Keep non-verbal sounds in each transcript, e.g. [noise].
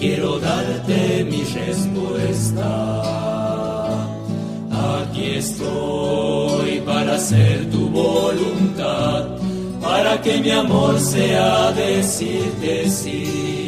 quiero darte mi respuesta. Aquí estoy para hacer tu voluntad, para que mi amor sea decirte sí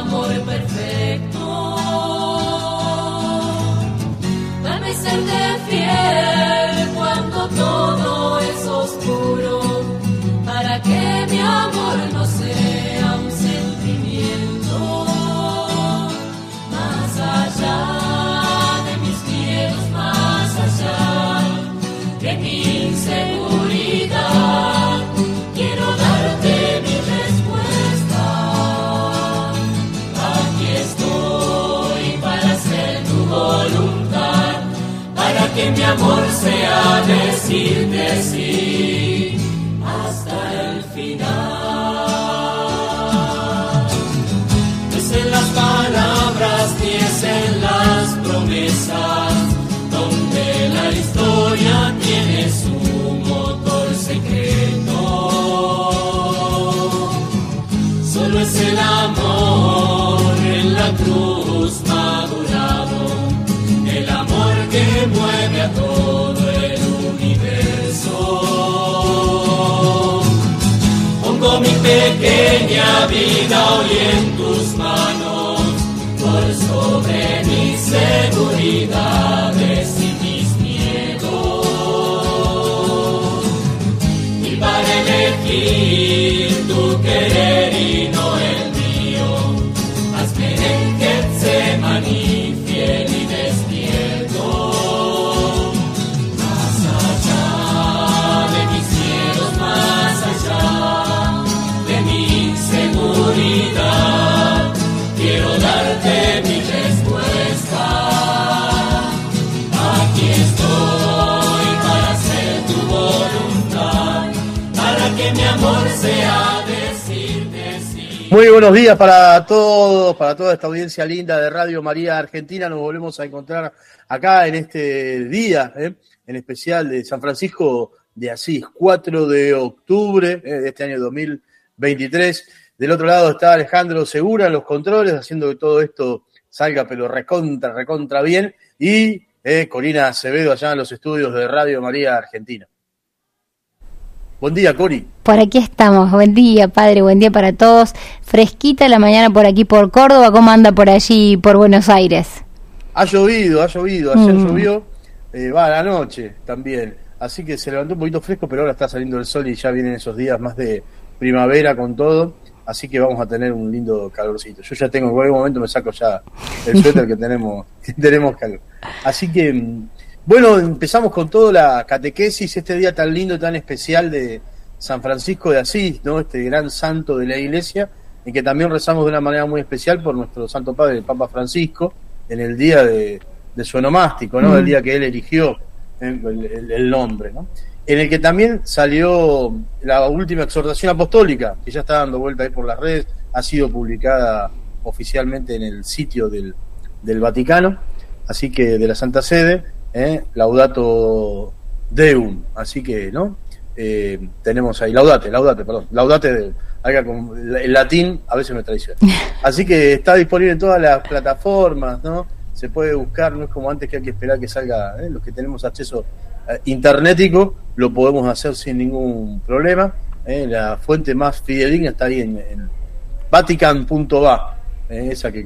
amor perfecto. Amor sea decirte sí hasta el final. Es en las palabras ni es en las promesas donde la historia tiene su motor secreto. Solo es el amor en la cruz mueve a todo el universo. Pongo mi pequeña vida hoy en tus manos, por sobre mis seguridades y mis miedos. Y para elegir tu querer y no mi amor sea decirte sí. Muy buenos días para todos, para toda esta audiencia linda de Radio María Argentina. Nos volvemos a encontrar acá en este día, ¿eh? en especial de San Francisco de Asís, 4 de octubre ¿eh? de este año 2023. Del otro lado está Alejandro Segura los controles, haciendo que todo esto salga pero recontra, recontra bien. Y eh, Corina Acevedo allá en los estudios de Radio María Argentina. Buen día, Cori. Por aquí estamos. Buen día, padre. Buen día para todos. Fresquita la mañana por aquí por Córdoba. ¿Cómo anda por allí por Buenos Aires? Ha llovido, ha llovido. Ayer Mm. llovió, eh, va a la noche también. Así que se levantó un poquito fresco, pero ahora está saliendo el sol y ya vienen esos días más de primavera con todo. Así que vamos a tener un lindo calorcito. Yo ya tengo, en cualquier momento me saco ya el suéter que tenemos, [laughs] que tenemos calor. Así que, mm, bueno, empezamos con toda la catequesis, este día tan lindo, tan especial de San Francisco de Asís, ¿no? Este gran santo de la iglesia, y que también rezamos de una manera muy especial por nuestro Santo Padre, el Papa Francisco, en el día de, de su onomástico, ¿no? Mm. El día que él eligió el, nombre, ¿no? En el que también salió la última exhortación apostólica, que ya está dando vuelta ahí por las redes, ha sido publicada oficialmente en el sitio del, del Vaticano, así que de la Santa Sede, ¿eh? Laudato Deum, así que, ¿no? Eh, tenemos ahí, Laudate, Laudate, perdón, Laudate Deum. el latín a veces me traiciona. [laughs] Así que está disponible en todas las plataformas, ¿no? Se puede buscar, no es como antes que hay que esperar que salga, ¿eh? los que tenemos acceso eh, internetico, lo podemos hacer sin ningún problema. La fuente más fidedigna está ahí en, en vatican.va, esa que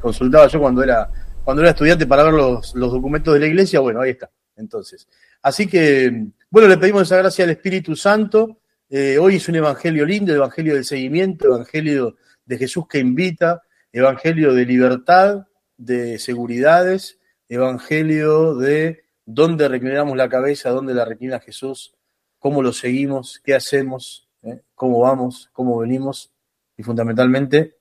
consultaba yo cuando era cuando era estudiante para ver los, documentos de la iglesia, bueno, ahí está. Entonces, así que, bueno, le pedimos esa gracia al Espíritu Santo. Eh, hoy es un evangelio lindo, evangelio del seguimiento, evangelio de Jesús que invita, evangelio de libertad, de seguridades, evangelio de dónde reclinamos la cabeza, dónde la reclina Jesús, cómo lo seguimos, qué hacemos, ¿eh? cómo vamos, cómo venimos y fundamentalmente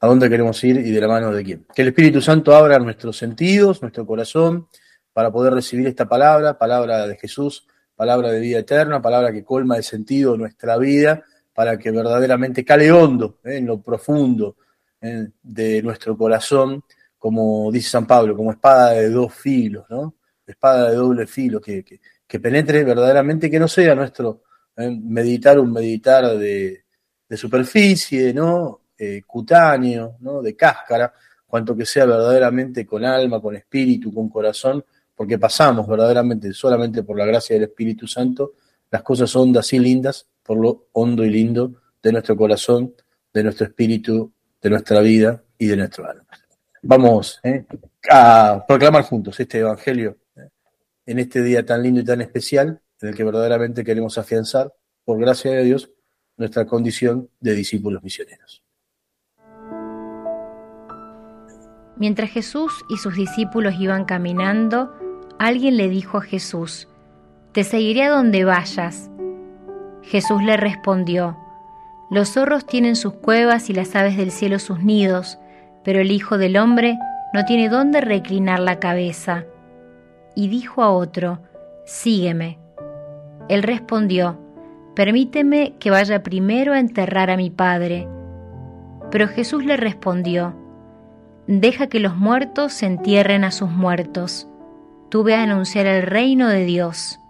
a dónde queremos ir y de la mano de quién. Que el Espíritu Santo abra nuestros sentidos, nuestro corazón, para poder recibir esta palabra, palabra de Jesús, palabra de vida eterna, palabra que colma de sentido nuestra vida, para que verdaderamente cale hondo eh, en lo profundo eh, de nuestro corazón, como dice San Pablo, como espada de dos filos, ¿no? Espada de doble filo, que, que, penetre verdaderamente, que no sea nuestro eh, meditar un meditar de superficie, ¿no? Eh, cutáneo, ¿no? de cáscara, cuanto que sea verdaderamente con alma, con espíritu, con corazón, porque pasamos verdaderamente solamente por la gracia del Espíritu Santo las cosas hondas y lindas, por lo hondo y lindo de nuestro corazón, de nuestro espíritu, de nuestra vida y de nuestro alma. Vamos ¿eh? a proclamar juntos este Evangelio ¿eh? en este día tan lindo y tan especial, en el que verdaderamente queremos afianzar, por gracia de Dios, nuestra condición de discípulos misioneros. Mientras Jesús y sus discípulos iban caminando, alguien le dijo a Jesús, Te seguiré a donde vayas. Jesús le respondió, Los zorros tienen sus cuevas y las aves del cielo sus nidos, pero el Hijo del Hombre no tiene dónde reclinar la cabeza. Y dijo a otro, Sígueme. Él respondió, Permíteme que vaya primero a enterrar a mi Padre. Pero Jesús le respondió, deja que los muertos se entierren a sus muertos. Tuve a anunciar el reino de Dios.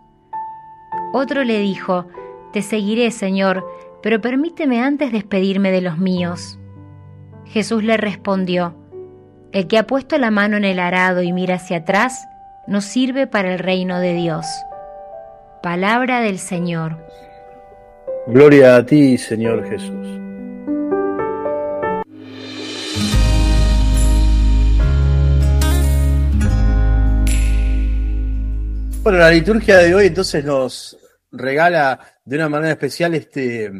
Otro le dijo, Te seguiré, Señor, pero permíteme antes despedirme de los míos. Jesús le respondió, El que ha puesto la mano en el arado y mira hacia atrás, no sirve para el reino de Dios. Palabra del Señor. Gloria a ti, Señor Jesús. Bueno, la liturgia de hoy entonces nos regala de una manera especial este,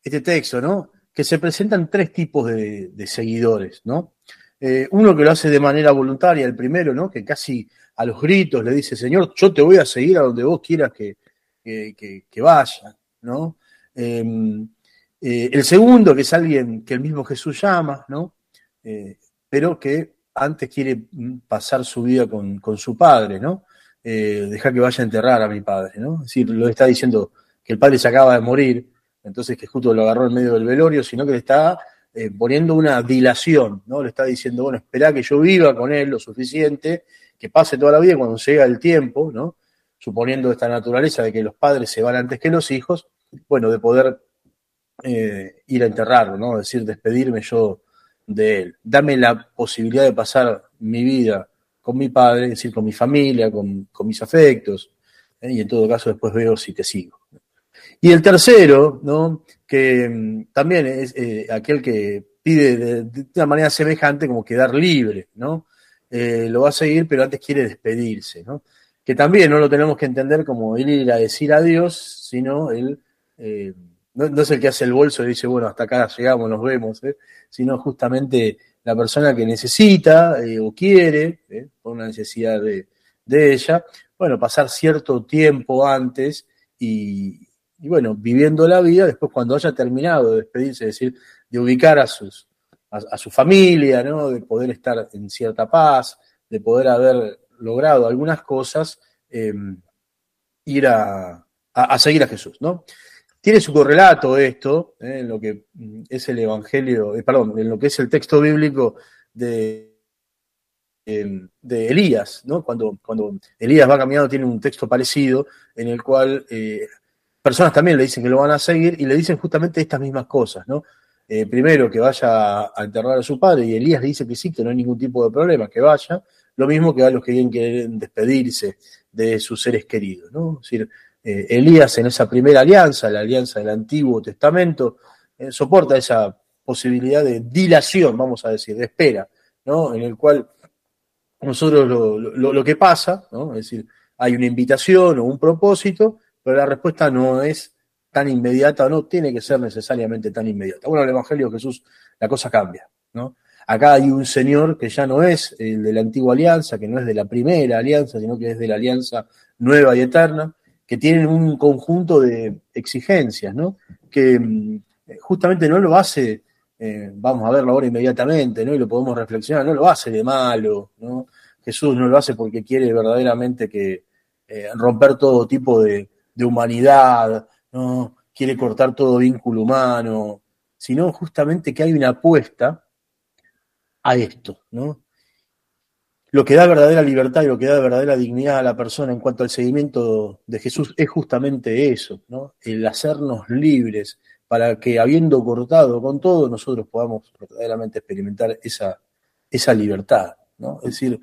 este texto, ¿no? Que se presentan tres tipos de, seguidores, ¿no? Eh, uno que lo hace de manera voluntaria, el primero, ¿no? Que casi a los gritos le dice, Señor, yo te voy a seguir a donde vos quieras que, que, vaya, ¿no? Em, eh, el segundo, que es alguien que el mismo Jesús llama, ¿no? Eh, pero que antes quiere pasar su vida con su padre, ¿no? Eh, dejar que vaya a enterrar a mi padre, ¿no? Es decir, lo está diciendo que el padre se acaba de morir, entonces que justo lo agarró en medio del velorio, sino que le está eh, poniendo una dilación, ¿no? Le está diciendo, bueno, espera que yo viva con él lo suficiente, que pase toda la vida cuando llega el tiempo, ¿no? Suponiendo esta naturaleza de que los padres se van antes que los hijos, bueno, de poder eh, ir a enterrarlo, ¿no? Es decir, despedirme yo de él. Dame la posibilidad de pasar mi vida con mi padre, es decir, con mi familia, con, mis afectos, ¿eh? y en todo caso después veo si te sigo. Y el tercero, ¿no? que mm, también es eh, aquel que pide de, una manera semejante como quedar libre, ¿no? Eh, lo va a seguir, pero antes quiere despedirse, ¿no? Que también no lo tenemos que entender como él ir a decir adiós, sino él no, es el que hace el bolso y dice, bueno, hasta acá llegamos, nos vemos, sino justamente la persona que necesita eh, o quiere, eh, por una necesidad de, ella, bueno, pasar cierto tiempo antes y, bueno, viviendo la vida, después cuando haya terminado de despedirse, es decir, de ubicar a, sus, a, su familia, ¿no? de poder estar en cierta paz, de poder haber logrado algunas cosas, em, ir a, seguir a Jesús, ¿no? Tiene su correlato esto, ¿eh? en lo que es el Evangelio, eh, perdón, en lo que es el texto bíblico de, em, de Elías, ¿no? Cuando, cuando Elías va caminando tiene un texto parecido en el cual eh, personas también le dicen que lo van a seguir y le dicen justamente estas mismas cosas, ¿no? Eh, primero que vaya a enterrar a su padre y Elías le dice que sí, que no hay ningún tipo de problema, que vaya, lo mismo que a los que quieren despedirse de sus seres queridos, ¿no? Es decir, eh, Elías en esa primera alianza, la alianza del Antiguo Testamento, eh, soporta esa posibilidad de dilación, vamos a decir, de espera, ¿no? En el cual nosotros lo, lo que pasa, ¿no? Es decir, hay una invitación o un propósito, pero la respuesta no es tan inmediata no tiene que ser necesariamente tan inmediata. Bueno, el Evangelio de Jesús, la cosa cambia, ¿no? Acá hay un Señor que ya no es el de la antigua alianza, que no es de la primera alianza, sino que es de la alianza nueva y eterna, que tienen un conjunto de exigencias, ¿no? Que mm, justamente no lo hace, eh, vamos a verlo ahora inmediatamente, ¿no? Y lo podemos reflexionar, no lo hace de malo, ¿no? Jesús no lo hace porque quiere verdaderamente que eh, romper todo tipo de, de humanidad, no quiere cortar todo vínculo humano, sino justamente que hay una apuesta a esto, ¿no? Lo que da verdadera libertad y lo que da verdadera dignidad a la persona en cuanto al seguimiento de Jesús es justamente eso, ¿no? El hacernos libres para que habiendo cortado con todo, nosotros podamos verdaderamente experimentar esa, esa libertad, ¿no? Es decir,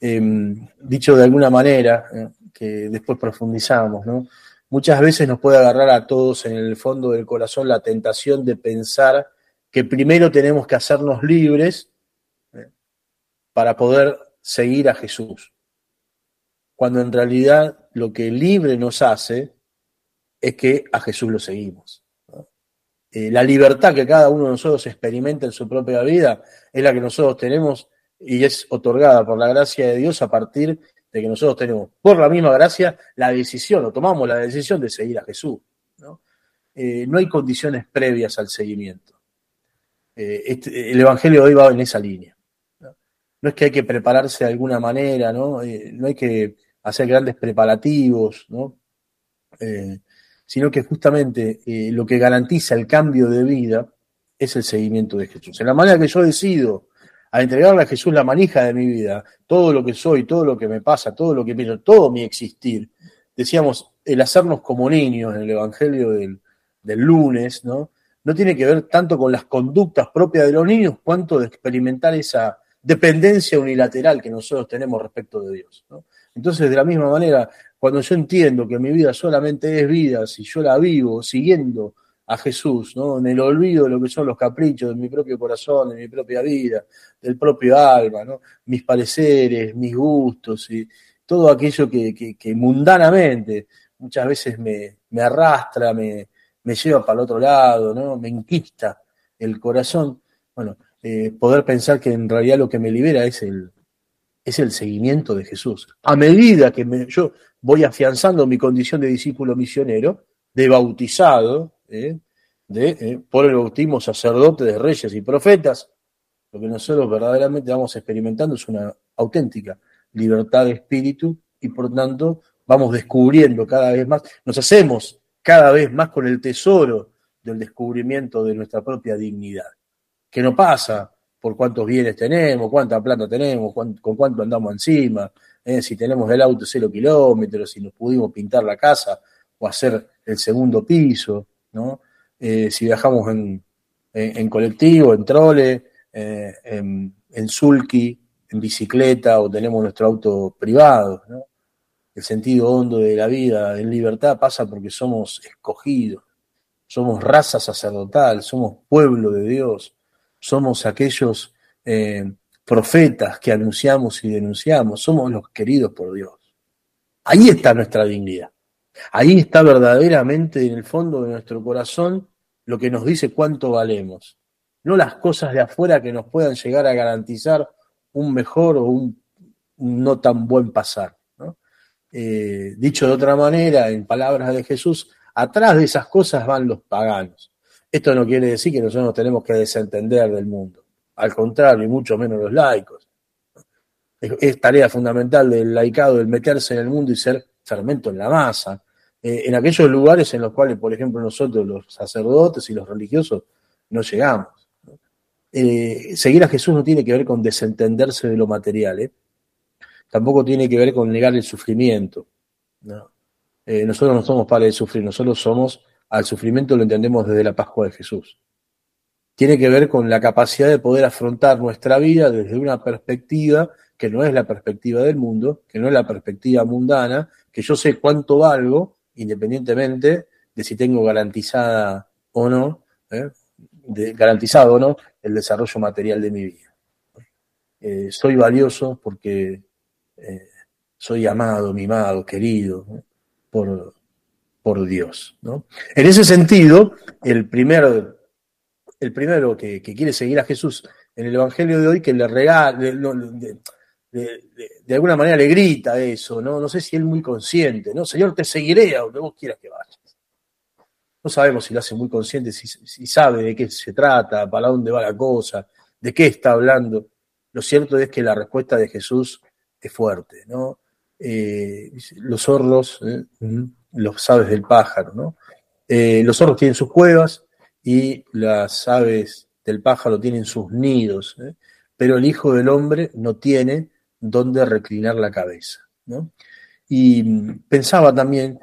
em, dicho de alguna manera, eh, que después profundizamos, ¿no? muchas veces nos puede agarrar a todos en el fondo del corazón la tentación de pensar que primero tenemos que hacernos libres ¿eh? para poder seguir a Jesús. Cuando en realidad lo que libre nos hace es que a Jesús lo seguimos. Eh, la libertad que cada uno de nosotros experimenta en su propia vida es la que nosotros tenemos y es otorgada por la gracia de Dios a partir de que nosotros tenemos, por la misma gracia, la decisión, o tomamos la decisión de seguir a Jesús. No, eh, hay condiciones previas al seguimiento. Eh, este, el Evangelio de hoy va en esa línea. ¿No? es que hay que prepararse de alguna manera, no, eh, no hay que hacer grandes preparativos, ¿no? sino que justamente lo que garantiza el cambio de vida es el seguimiento de Jesús. En la manera que yo decido a entregarle a Jesús la manija de mi vida, todo lo que soy, todo lo que me pasa, todo lo que pienso, todo mi existir. Decíamos, el hacernos como niños en el Evangelio del, lunes, ¿no? No tiene que ver tanto con las conductas propias de los niños, cuanto de experimentar esa dependencia unilateral que nosotros tenemos respecto de Dios. Entonces, de la misma manera, cuando yo entiendo que mi vida solamente es vida, si yo la vivo siguiendo a Jesús, ¿no? En el olvido de lo que son los caprichos de mi propio corazón, de mi propia vida, del propio alma. Mis pareceres, mis gustos y todo aquello que, mundanamente muchas veces me, arrastra, me, lleva para el otro lado, ¿no? Me inquista el corazón. Bueno, eh, poder pensar que en realidad lo que me libera es el, es el seguimiento de Jesús. A medida que me, yo voy afianzando mi condición de discípulo misionero, de bautizado, ¿eh? de, ¿eh? por el bautismo sacerdote de reyes y profetas, lo que nosotros verdaderamente vamos experimentando es una auténtica libertad de espíritu y por tanto vamos descubriendo cada vez más, nos hacemos cada vez más con el tesoro del descubrimiento de nuestra propia dignidad, que no pasa por cuántos bienes tenemos, cuánta plata tenemos, con cuánto andamos encima, ¿eh? si tenemos el auto cero kilómetros, si nos pudimos pintar la casa o hacer el segundo piso, ¿no? Eh, si viajamos en, en, colectivo, en trole, eh, en, en en bicicleta o tenemos nuestro auto privado. El sentido hondo de la vida en libertad pasa porque somos escogidos, somos raza sacerdotal, somos pueblo de Dios, somos aquellos eh, profetas que anunciamos y denunciamos, somos los queridos por Dios. Ahí está nuestra dignidad. Ahí está verdaderamente en el fondo de nuestro corazón lo que nos dice cuánto valemos. No las cosas de afuera que nos puedan llegar a garantizar un mejor o un, no tan buen pasar. Eh, dicho de otra manera, en palabras de Jesús, atrás de esas cosas van los paganos. Esto no quiere decir que nosotros nos tenemos que desentender del mundo. Al contrario, y mucho menos los laicos. es, tarea fundamental del laicado el meterse en el mundo y ser fermento en la masa. Eh, en aquellos lugares en los cuales, por ejemplo, nosotros los sacerdotes y los religiosos no llegamos. Eh, seguir a Jesús no tiene que ver con desentenderse de lo material, ¿eh? tampoco tiene que ver con negar el sufrimiento. nosotros no somos para el sufrir, nosotros somos, al sufrimiento lo entendemos desde la Pascua de Jesús tiene que ver con la capacidad de poder afrontar nuestra vida desde una perspectiva que no es la perspectiva del mundo, que no es la perspectiva mundana, que yo sé cuánto valgo, independientemente de si tengo garantizada o no, ¿eh? garantizado o no, el desarrollo material de mi vida. Eh, soy valioso porque eh, soy amado, mimado, querido por, por Dios. En ese sentido, el primer el primero que, quiere seguir a Jesús en el Evangelio de hoy, que le regala, de, de, alguna manera le grita eso, ¿no? No sé si él muy consciente, ¿no? Señor, te seguiré a donde vos quieras que vayas. No sabemos si lo hace muy consciente, si, sabe de qué se trata, para dónde va la cosa, de qué está hablando. Lo cierto es que la respuesta de Jesús es fuerte, ¿no? Eh, los zorros, ¿eh? Los aves del pájaro, ¿no? Eh, los zorros tienen sus cuevas, y las aves del pájaro tienen sus nidos, ¿eh? pero el Hijo del Hombre no tiene dónde reclinar la cabeza. Y pensaba también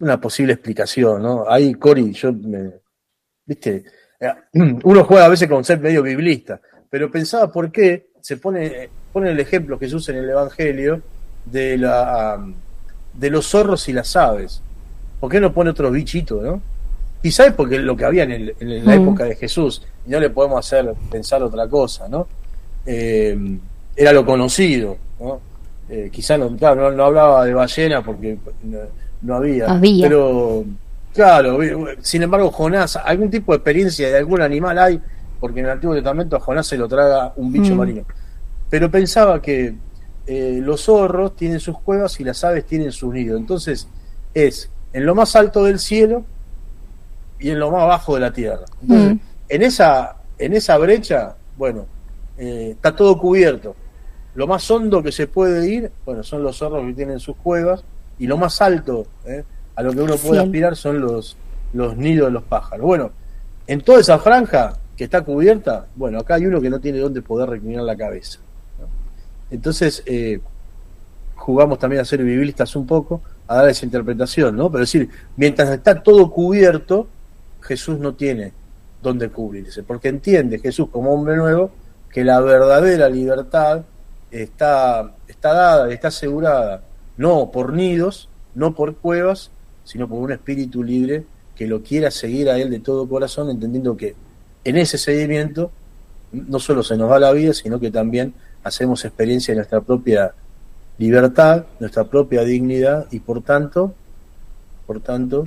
una posible explicación, ¿no? Ahí, Cori, yo me, viste, [clears throat] uno juega a veces con ser medio biblista, pero pensaba por qué se pone, pone el ejemplo Jesús en el Evangelio de, la, de los zorros y las aves. ¿Por qué no pone otro bichito, no? Quizás es porque lo que había en, la mm. época de Jesús, y no le podemos hacer pensar otra cosa, ¿no? Eh, era lo conocido, ¿no? Eh, quizás no, claro, no, hablaba de ballena porque no, había, pero claro, sin embargo Jonás, algún tipo de experiencia de algún animal hay, porque en el Antiguo Testamento a Jonás se lo traga un bicho mm. marino. Pero pensaba que eh, los zorros tienen sus cuevas y las aves tienen sus nidos. Entonces es en lo más alto del cielo y en lo más bajo de la tierra. Entonces, mm. en, esa, en esa brecha, bueno, eh, está todo cubierto. Lo más hondo que se puede ir, bueno, son los zorros que tienen sus cuevas, y lo más alto eh, a lo que uno puede aspirar son los, los nidos de los pájaros. Bueno, en toda esa franja que está cubierta, bueno, acá hay uno que no tiene dónde poder reclinar la cabeza. Entonces, eh, jugamos también a ser biblistas un poco, a dar esa interpretación, ¿no? Pero decir, mientras está todo cubierto, Jesús no tiene dónde cubrirse, porque entiende Jesús como hombre nuevo que la verdadera libertad está, está dada, está asegurada, no por nidos, no por cuevas, sino por un espíritu libre que lo quiera seguir a él de todo corazón, entendiendo que en ese seguimiento no solo se nos va la vida, sino que también hacemos experiencia de nuestra propia libertad, nuestra propia dignidad y por tanto, por tanto,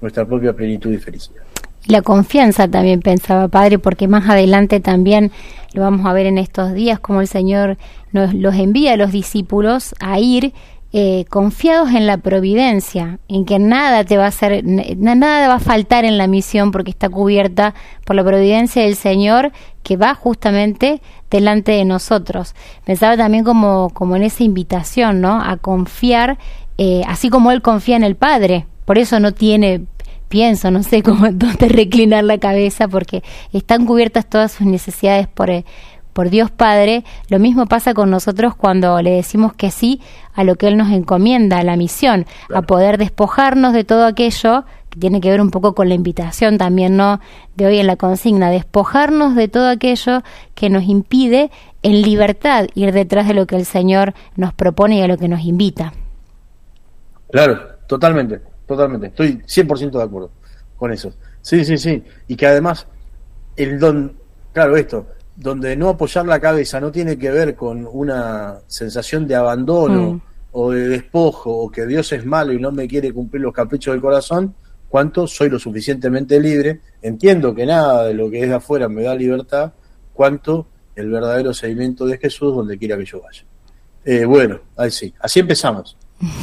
nuestra propia plenitud y felicidad. La confianza también pensaba Padre, porque más adelante también lo vamos a ver en estos días, como el Señor nos los envía a los discípulos a ir eh, confiados en la providencia, en que nada te va a hacer, nada va a faltar en la misión porque está cubierta por la providencia del Señor que va justamente delante de nosotros. Pensaba también como, como en esa invitación, ¿no? A confiar, eh, así como Él confía en el Padre. Por eso no tiene pienso, no sé [laughs] cómo dónde reclinar la cabeza porque están cubiertas todas sus necesidades por, eh, por Dios Padre. Lo mismo pasa con nosotros cuando le decimos que sí a lo que Él nos encomienda, a la misión, a poder despojarnos de todo aquello que tiene que ver un poco con la invitación también, ¿no? De hoy en la consigna, despojarnos de todo aquello que nos impide en libertad ir detrás de lo que el Señor nos propone y a lo que nos invita. Claro, totalmente totalmente. Estoy 100% de acuerdo con eso. Sí, sí, sí. Y que además, el don, claro, esto, donde no apoyar la cabeza no tiene que ver con una sensación de abandono mm. o de despojo o que Dios es malo y no me quiere cumplir los caprichos del corazón, cuanto soy lo suficientemente libre, entiendo que nada de lo que es de afuera me da libertad, cuanto el verdadero seguimiento de Jesús donde quiera que yo vaya. Eh, bueno, ahí sí, así empezamos.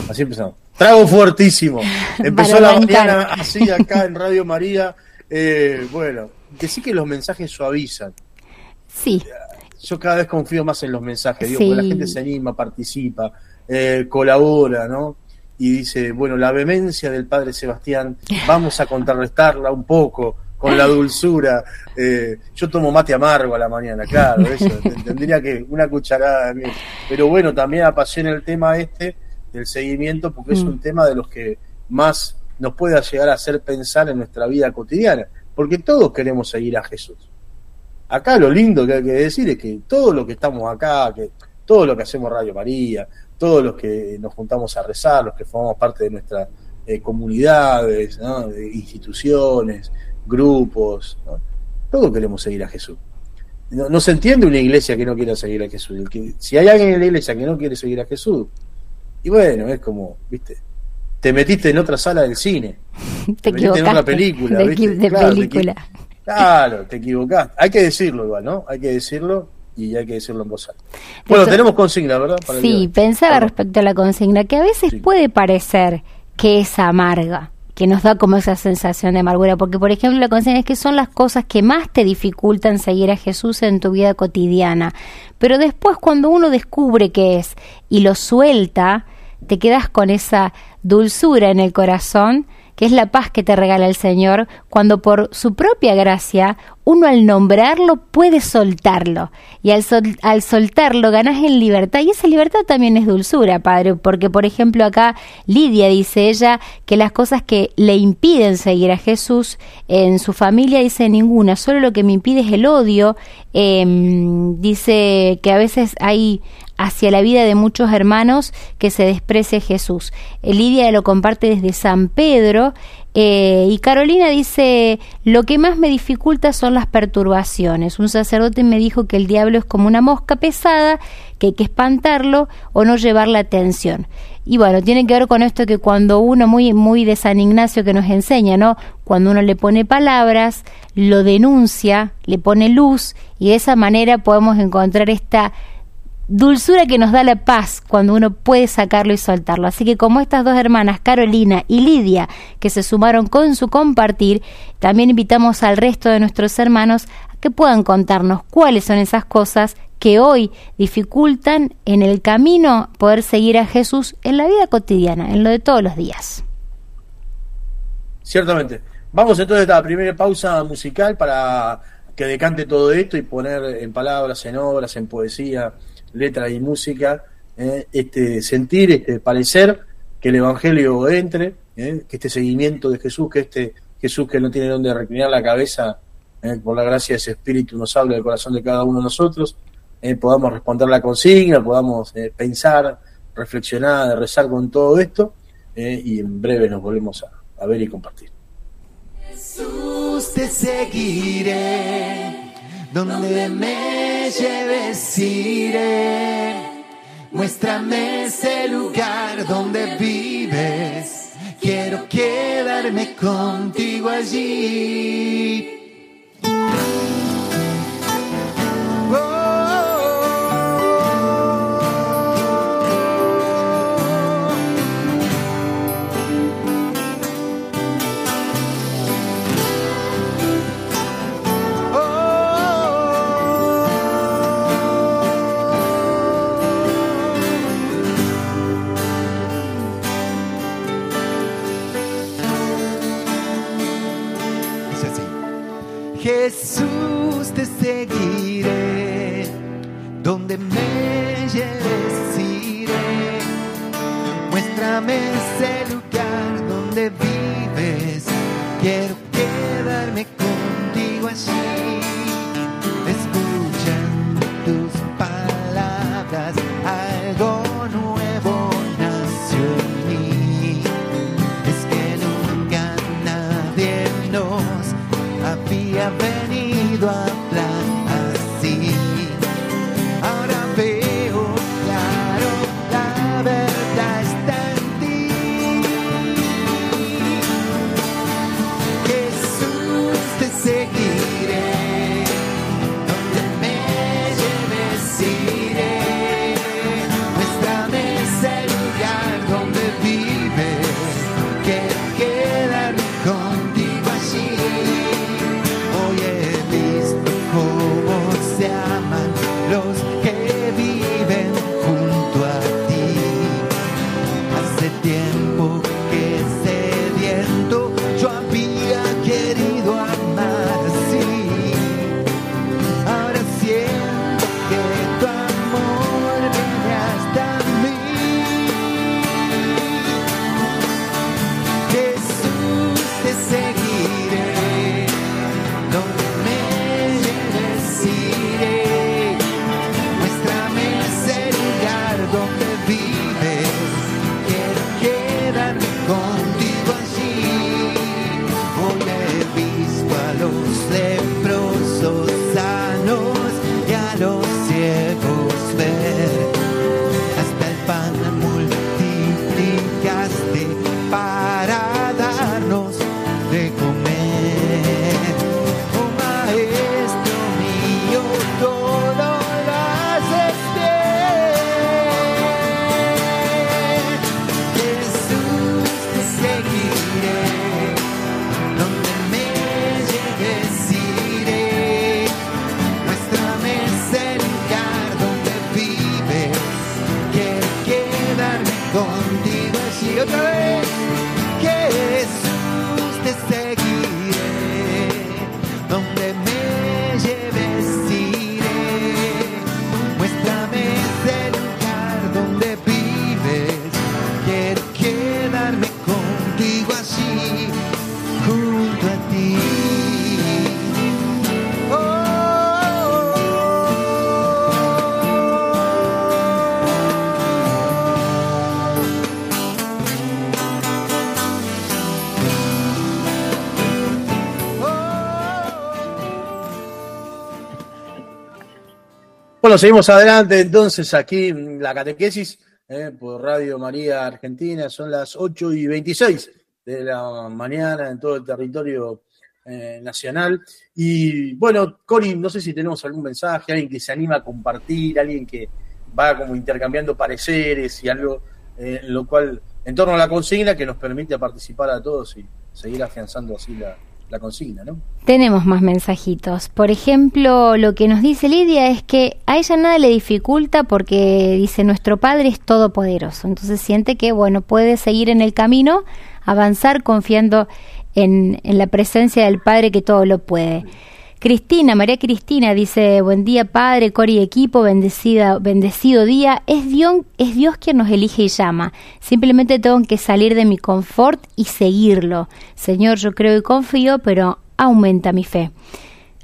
Así empezamos. Trago fuertísimo. [laughs] Empezó la mañana así acá en Radio María. Eh, bueno, decir que los mensajes suavizan. Sí. yo cada vez confío más en los mensajes, digo, porque la gente se anima, participa, eh, colabora, ¿no? Y dice, bueno, la vehemencia del padre Sebastián, [laughs] vamos a contrarrestarla un poco con la dulzura. Eh, yo tomo mate amargo a la mañana, claro, eso, [laughs] tendría que una cucharada de. Pero bueno, también apasiona el tema este del seguimiento, porque es mm. un tema de los que más nos pueda llegar a hacer pensar en nuestra vida cotidiana, porque todos queremos seguir a Jesús. Acá lo lindo que hay que decir es que todo lo que estamos acá, que todo lo que hacemos Radio María, todos los que nos juntamos a rezar, los que formamos parte de nuestras eh, comunidades, instituciones, grupos, todos queremos seguir a Jesús. No, se entiende una iglesia que no quiera seguir a Jesús. si hay alguien en la iglesia que no quiere seguir a Jesús, y bueno, es como, viste, te metiste en otra sala del cine. [laughs] te, metiste en otra película. De, película. Claro, te equivocaste. Hay que decirlo igual, ¿no? Hay que decirlo y hay que decirlo en voz alta. Bueno, tenemos consigna, ¿verdad? sí, pensaba respecto a la consigna, que a veces puede parecer que es amarga, que nos da como esa sensación de amargura, porque por ejemplo la consigna es que son las cosas que más te dificultan seguir a Jesús en tu vida cotidiana, pero después cuando uno descubre qué es y lo suelta, te quedas con esa dulzura en el corazón, que es la paz que te regala el Señor, cuando por su propia gracia uno al nombrarlo puede soltarlo. Y al, al, soltarlo ganas en libertad. Y esa libertad también es dulzura, Padre, porque por ejemplo acá Lidia dice ella que las cosas que le impiden seguir a Jesús en su familia dice ninguna, solo lo que me impide es el odio. Em, dice que a veces hay hacia la vida de muchos hermanos que se desprecie Jesús. Lidia lo comparte desde San Pedro eh, y Carolina dice, lo que más me dificulta son las perturbaciones. Un sacerdote me dijo que el diablo es como una mosca pesada, que hay que espantarlo o no llevar la atención. Y bueno, tiene que ver con esto que cuando uno, muy, muy de San Ignacio que nos enseña, ¿no? Cuando uno le pone palabras, lo denuncia, le pone luz y de esa manera podemos encontrar esta dulzura que nos da la paz cuando uno puede sacarlo y soltarlo. Así que como estas dos hermanas, Carolina y Lidia, que se sumaron con su compartir, también invitamos al resto de nuestros hermanos a que puedan contarnos cuáles son esas cosas que hoy dificultan en el camino poder seguir a Jesús en la vida cotidiana, en lo de todos los días. Ciertamente. Vamos entonces a la primera pausa musical para que decante todo esto y poner en palabras, en obras, en poesía, letra y música, eh, este sentir, este parecer, que el Evangelio entre, eh, que este seguimiento de Jesús, que este Jesús que no tiene donde reclinar la cabeza, eh, por la gracia de ese Espíritu nos habla del corazón de cada uno de nosotros, podamos responder la consigna, podamos pensar, reflexionar, rezar con todo esto, y en breve nos volvemos a, a ver y compartir. Jesús te seguiré donde me lleves iré. Muéstrame ese lugar donde vives. Quiero quedarme contigo allí. Jesús Muéstrame ese lugar donde vives, quiero quedarme contigo allí. Jesús Bueno, seguimos adelante entonces aquí la catequesis eh, por Radio María Argentina. Son las 8 y 26 de la mañana en todo el territorio eh, nacional. Y bueno, Cori, no sé si tenemos algún mensaje, alguien que se anima a compartir, alguien que va como intercambiando pareceres y algo eh, lo cual, en torno a la consigna, que nos permite participar a todos y seguir afianzando así la, consigna, ¿no? Tenemos más mensajitos. Por ejemplo, lo que nos dice Lidia es que a ella nada le dificulta porque dice nuestro Padre es todopoderoso. Entonces siente que, bueno, puede seguir en el camino, avanzar confiando en la presencia del Padre que todo lo puede. Cristina, María Cristina dice, buen día Padre, Cori equipo, bendecida, bendecido día. Es Dios, es Dios quien nos elige y llama. Simplemente tengo que salir de mi confort y seguirlo. Señor, yo creo y confío, pero aumenta mi fe.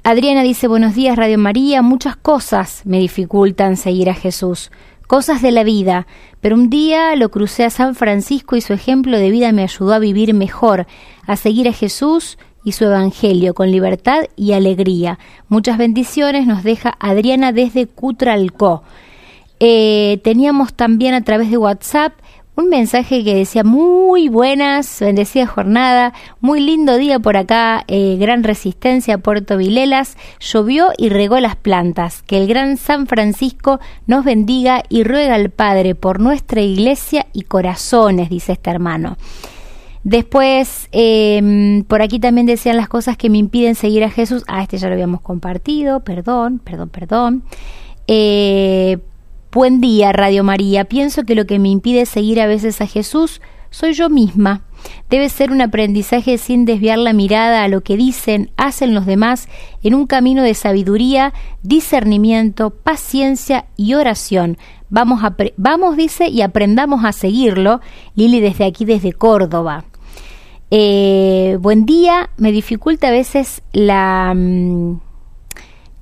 Adriana dice, buenos días Radio María, muchas cosas me dificultan seguir a Jesús, cosas de la vida, pero un día lo crucé a San Francisco y su ejemplo de vida me ayudó a vivir mejor, a seguir a Jesús y su Evangelio con libertad y alegría. Muchas bendiciones nos deja Adriana desde Cutralcó. Eh, teníamos también a través de WhatsApp un mensaje que decía muy buenas, bendecida jornada, muy lindo día por acá, eh, gran resistencia Puerto Vilelas, llovió y regó las plantas, que el gran San Francisco nos bendiga y ruega al Padre por nuestra iglesia y corazones, dice este hermano. Después, eh, por aquí también decían las cosas que me impiden seguir a Jesús. Ah, este ya lo habíamos compartido, perdón, perdón, perdón. Eh, buen día, Radio María. Pienso que lo que me impide seguir a veces a Jesús soy yo misma. Debe ser un aprendizaje sin desviar la mirada a lo que dicen, hacen los demás, en un camino de sabiduría, discernimiento, paciencia y oración. Vamos, a vamos dice, y aprendamos a seguirlo. Lili desde aquí, desde Córdoba. Eh, buen día, me dificulta a veces la... Mmm,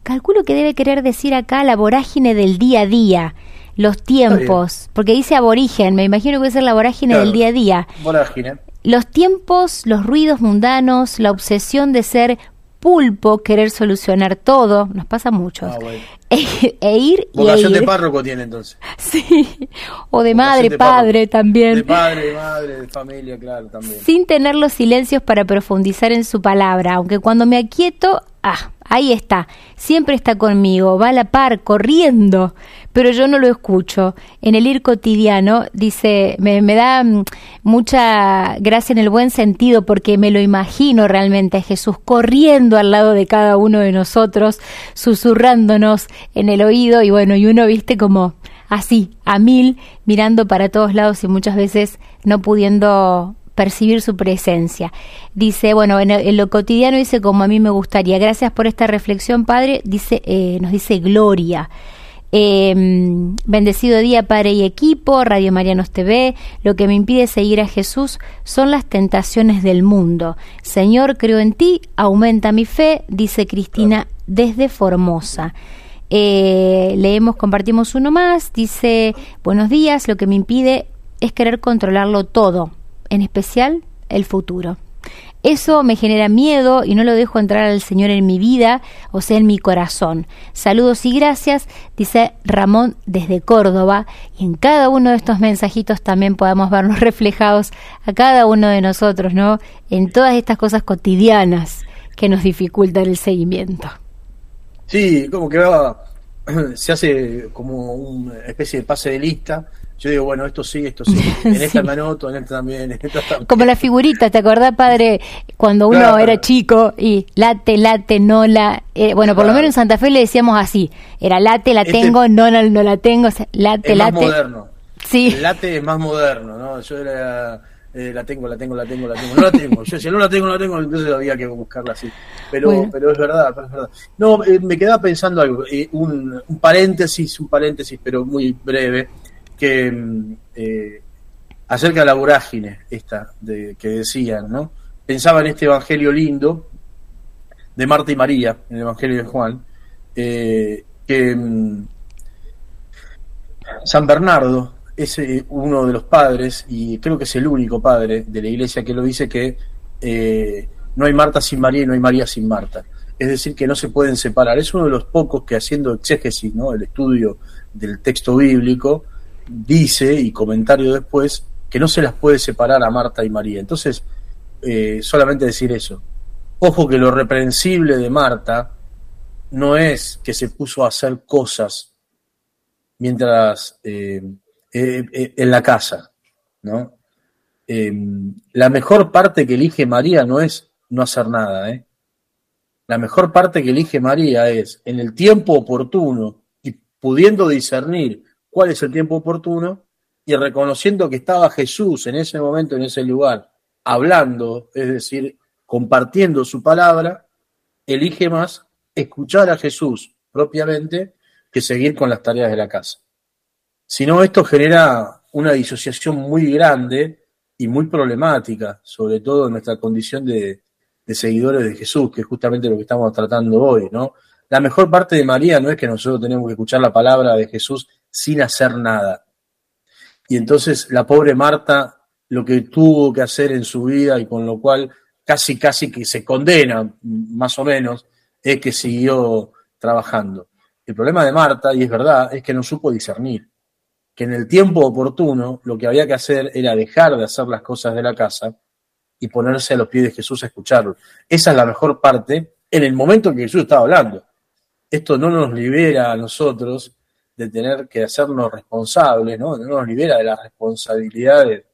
calculo que debe querer decir acá la vorágine del día a día, los tiempos, porque dice aborigen, me imagino que puede ser la vorágine claro, del día a día. Vorágine. Los tiempos, los ruidos mundanos, la obsesión de ser pulpo, querer solucionar todo, nos pasa mucho. Ah, bueno. e, e, ir Vocación y e ir. de párroco tiene entonces. [laughs] Sí, o de Vocación madre, de padre párroco. también. De padre, de madre, de familia, claro, también. Sin tener los silencios para profundizar en su palabra, aunque cuando me aquieto, ah, ahí está, siempre está conmigo, va a la par, corriendo, pero yo no lo escucho. En el ir cotidiano, dice, me, da mm, mucha gracia en el buen sentido porque me lo imagino realmente a Jesús corriendo al lado de cada uno de nosotros, susurrándonos en el oído. Y bueno, y uno viste como así, a mil, mirando para todos lados y muchas veces no pudiendo percibir su presencia. Dice, bueno, en, lo cotidiano dice como a mí me gustaría. Gracias por esta reflexión, Padre. Dice, eh, nos dice Gloria. Eh, bendecido día, Padre y equipo, Radio Marianos TV. Lo que me impide seguir a Jesús son las tentaciones del mundo. Señor, creo en ti, aumenta mi fe, dice Cristina desde Formosa. Eh, leemos, compartimos uno más. Dice, buenos días, lo que me impide es querer controlarlo todo, en especial el futuro. Eso me genera miedo y no lo dejo entrar al Señor en mi vida, o sea, en mi corazón. Saludos y gracias, dice Ramón desde Córdoba, y en cada uno de estos mensajitos también podamos vernos [laughs] reflejados a cada uno de nosotros, ¿no? En todas estas cosas cotidianas que nos dificultan el seguimiento. Sí, como que [clears throat] se hace como una especie de pase de lista yo digo, bueno, esto sí, esto sí. [laughs] En esta sí. me anoto, en esta también, en esta también. Como la figurita, ¿te acordás, padre? Cuando uno claro. era chico y late, late, no la. Eh, bueno, por claro. lo menos en Santa Fe le decíamos así: era late, la tengo, este, no, no, no, la tengo, late, es late. Más moderno. Sí. El late es más moderno, ¿no? Yo era, eh, la tengo, la tengo, la tengo, la tengo, no la tengo. Yo si no la tengo, no la tengo, entonces había que buscarla así. Pero, Bueno. pero es verdad, pero es verdad. No, eh, me quedaba pensando algo, eh, un, un paréntesis, un paréntesis, pero muy breve, que mm, eh, acerca de la vorágine esta que decían, ¿no? Pensaba en este evangelio lindo de Marta y María, en el evangelio de Juan, eh, que mm, San Bernardo es uno de los padres, y creo que es el único padre de la iglesia que lo dice que eh, no hay Marta sin María y no hay María sin Marta. Es decir, que no se pueden separar. Es uno de los pocos que haciendo exégesis, ¿no? el estudio del texto bíblico, dice, y comentario después, que no se las puede separar a Marta y María. Entonces, eh, solamente decir eso. Ojo que lo reprensible de Marta no es que se puso a hacer cosas mientras eh, eh, en la casa, ¿no? La mejor parte que elige María no es no hacer nada, ¿eh? La mejor parte que elige María es en el tiempo oportuno y pudiendo discernir cuál es el tiempo oportuno y reconociendo que estaba Jesús en ese momento, en ese lugar, hablando, es decir, compartiendo su palabra, elige más escuchar a Jesús propiamente que seguir con las tareas de la casa. Si no, esto genera una disociación muy grande y muy problemática, sobre todo en nuestra condición de, de seguidores de Jesús, que es justamente lo que estamos tratando hoy, ¿no? La mejor parte de María no es que nosotros tenemos que escuchar la palabra de Jesús sin hacer nada. Y entonces la pobre Marta, lo que tuvo que hacer en su vida y con lo cual casi, casi que se condena, más o menos, es que siguió trabajando. El problema de Marta, y es verdad, es que no supo discernir, que en el tiempo oportuno lo que había que hacer era dejar de hacer las cosas de la casa y ponerse a los pies de Jesús a escucharlo. Esa es la mejor parte en el momento en que Jesús estaba hablando. Esto no nos libera a nosotros de tener que hacernos responsables, ¿no? No nos libera de las responsabilidades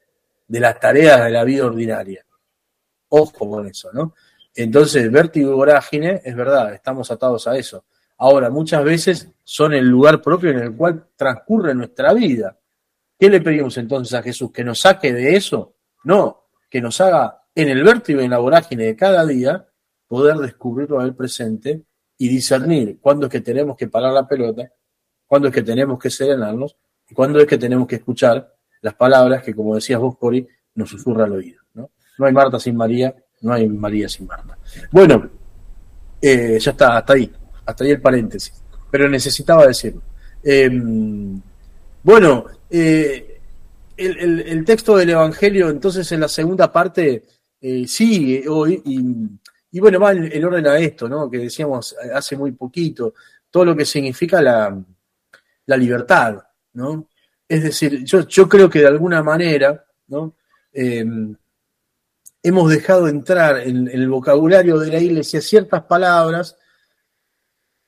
de las tareas de la vida ordinaria. Ojo con eso, ¿no? Entonces, vértigo y vorágine, es verdad, estamos atados a eso. Ahora, muchas veces son el lugar propio en el cual transcurre nuestra vida. ¿Qué le pedimos entonces a Jesús? ¿Que nos saque de eso? No, que nos haga en el vértigo y en la vorágine de cada día poder descubrirlo al presente y discernir cuándo es que tenemos que parar la pelota, cuándo es que tenemos que serenarnos y cuándo es que tenemos que escuchar las palabras que, como decías vos, Cori, nos susurra al oído. ¿no? hay Marta sin María, no hay María sin Marta. Bueno, eh, ya está, hasta ahí, hasta ahí el paréntesis, pero necesitaba decirlo. Eh, bueno, eh, el, el, el, texto del Evangelio, entonces, en la segunda parte, eh, sigue hoy y, bueno, va en, en, orden a esto, ¿no? Que decíamos hace muy poquito, todo lo que significa la, la libertad, ¿no? Es decir, yo, creo que de alguna manera, ¿no? Eh, hemos dejado entrar en, el vocabulario de la iglesia ciertas palabras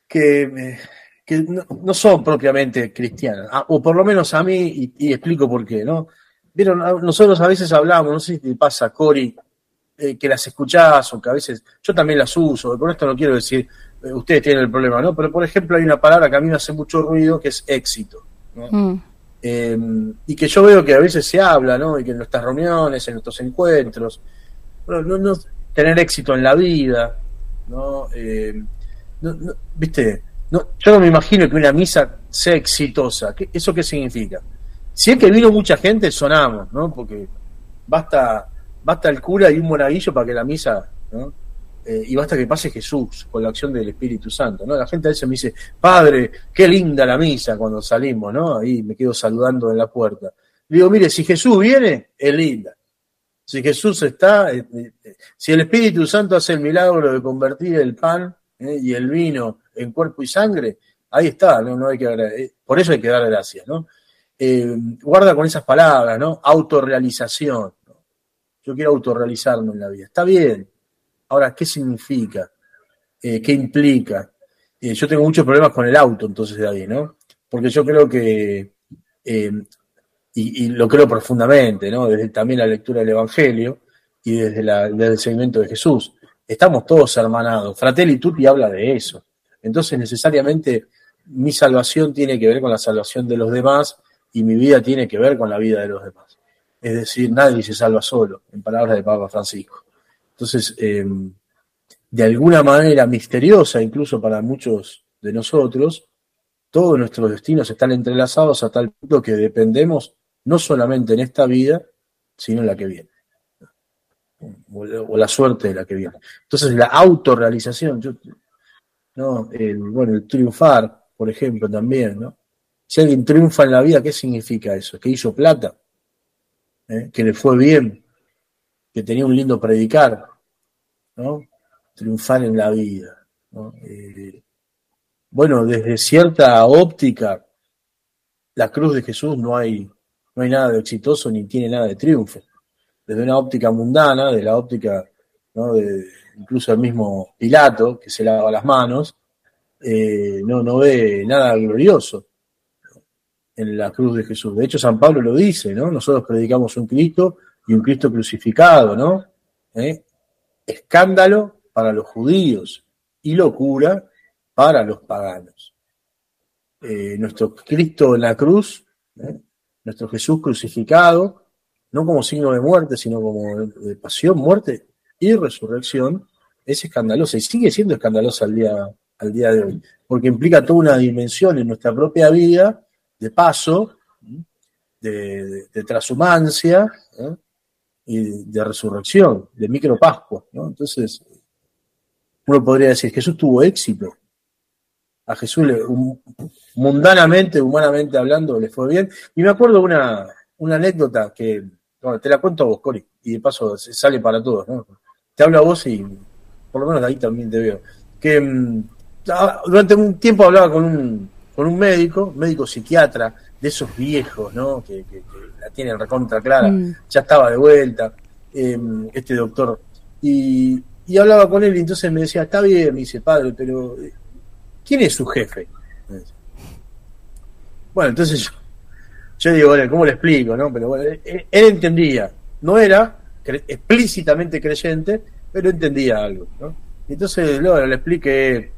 que, que no, son propiamente cristianas, o por lo menos a mí, y, y, explico por qué, ¿no? Vieron, nosotros a veces hablamos, no sé si te pasa, Cori, eh, que las escuchás o que a veces yo también las uso, con esto no quiero decir, eh, ustedes tienen el problema, ¿no? Pero por ejemplo hay una palabra que a mí me hace mucho ruido que es éxito, ¿no? Mm. Eh, y que yo veo que a veces se habla, ¿no? Y que en nuestras reuniones, en nuestros encuentros, bueno, no, no, tener éxito en la vida, ¿no? Eh, no, no ¿Viste? No, yo no me imagino que una misa sea exitosa. ¿Qué, ¿Eso qué significa? Si es que vino mucha gente, sonamos, ¿no? Porque basta, basta el cura y un monaguillo para que la misa, ¿no? Eh, y basta que pase Jesús con la acción del Espíritu Santo, ¿no? La gente a veces me dice, Padre, qué linda la misa cuando salimos, ¿no? Ahí me quedo saludando en la puerta. Digo, mire, si Jesús viene, es linda. Si Jesús está, eh, eh, si el Espíritu Santo hace el milagro de convertir el pan y el vino en cuerpo y sangre, ahí está, no, no hay que por eso hay que dar gracias, ¿no? Guarda con esas palabras, ¿no? Autorrealización. Yo quiero autorrealizarme en la vida. Está bien. Ahora, ¿qué significa? Eh, ¿Qué implica? Eh, yo tengo muchos problemas con el auto, entonces, de ahí, ¿no? Porque yo creo que, y, y, lo creo profundamente, ¿no? Desde también la lectura del Evangelio y desde, la, desde el seguimiento de Jesús. Estamos todos hermanados. Fratelli Tutti habla de eso. Entonces, necesariamente, mi salvación tiene que ver con la salvación de los demás y mi vida tiene que ver con la vida de los demás. Es decir, nadie se salva solo, en palabras de Papa Francisco. Entonces, em, de alguna manera misteriosa, incluso para muchos de nosotros, todos nuestros destinos están entrelazados a tal punto que dependemos no solamente en esta vida, sino en la que viene. O la suerte de la que viene. Entonces, la autorrealización, ¿no? El, bueno, el triunfar, por ejemplo, también, ¿no? Si alguien triunfa en la vida, ¿qué significa eso? ¿Que hizo plata? ¿Eh? ¿Que le fue bien? ¿Que tenía un lindo predicar? ¿No? Triunfar en la vida. Eh, bueno, desde cierta óptica, la cruz de Jesús no hay, no hay nada de exitoso ni tiene nada de triunfo. Desde una óptica mundana, de la óptica ¿no? de, incluso el mismo Pilato, que se lava las manos, eh, no, no ve nada glorioso en la cruz de Jesús. De hecho, San Pablo lo dice, ¿no? Nosotros predicamos un Cristo y un Cristo crucificado, ¿no? ¿Eh? Escándalo para los judíos y locura para los paganos. Eh, nuestro Cristo en la cruz, ¿eh? nuestro Jesús crucificado, no como signo de muerte, sino como de pasión, muerte y resurrección, es escandalosa y sigue siendo escandalosa al día, al día de hoy, porque implica toda una dimensión en nuestra propia vida de paso, de, de, ¿eh? De resurrección, de micropascua. ¿no? Entonces, uno podría decir, Jesús tuvo éxito. A Jesús, le, mundanamente, humanamente hablando, le fue bien. Y me acuerdo una, una anécdota que, bueno, te la cuento a vos, Cori, y de paso sale para todos. ¿no? Te hablo a vos y por lo menos ahí también te veo. Que mm, durante un tiempo hablaba con un, con un médico, médico psiquiatra, de esos viejos, ¿no? Que, la tienen recontra clara, mm. ya estaba de vuelta, em, este doctor. Y, hablaba con él y entonces me decía, está bien, me dice, padre, pero ¿quién es su jefe? Bueno, entonces yo, yo digo, bueno, ¿cómo le explico? No? Pero bueno, él, entendía, no era explícitamente creyente, pero entendía algo, ¿no? Entonces, luego le expliqué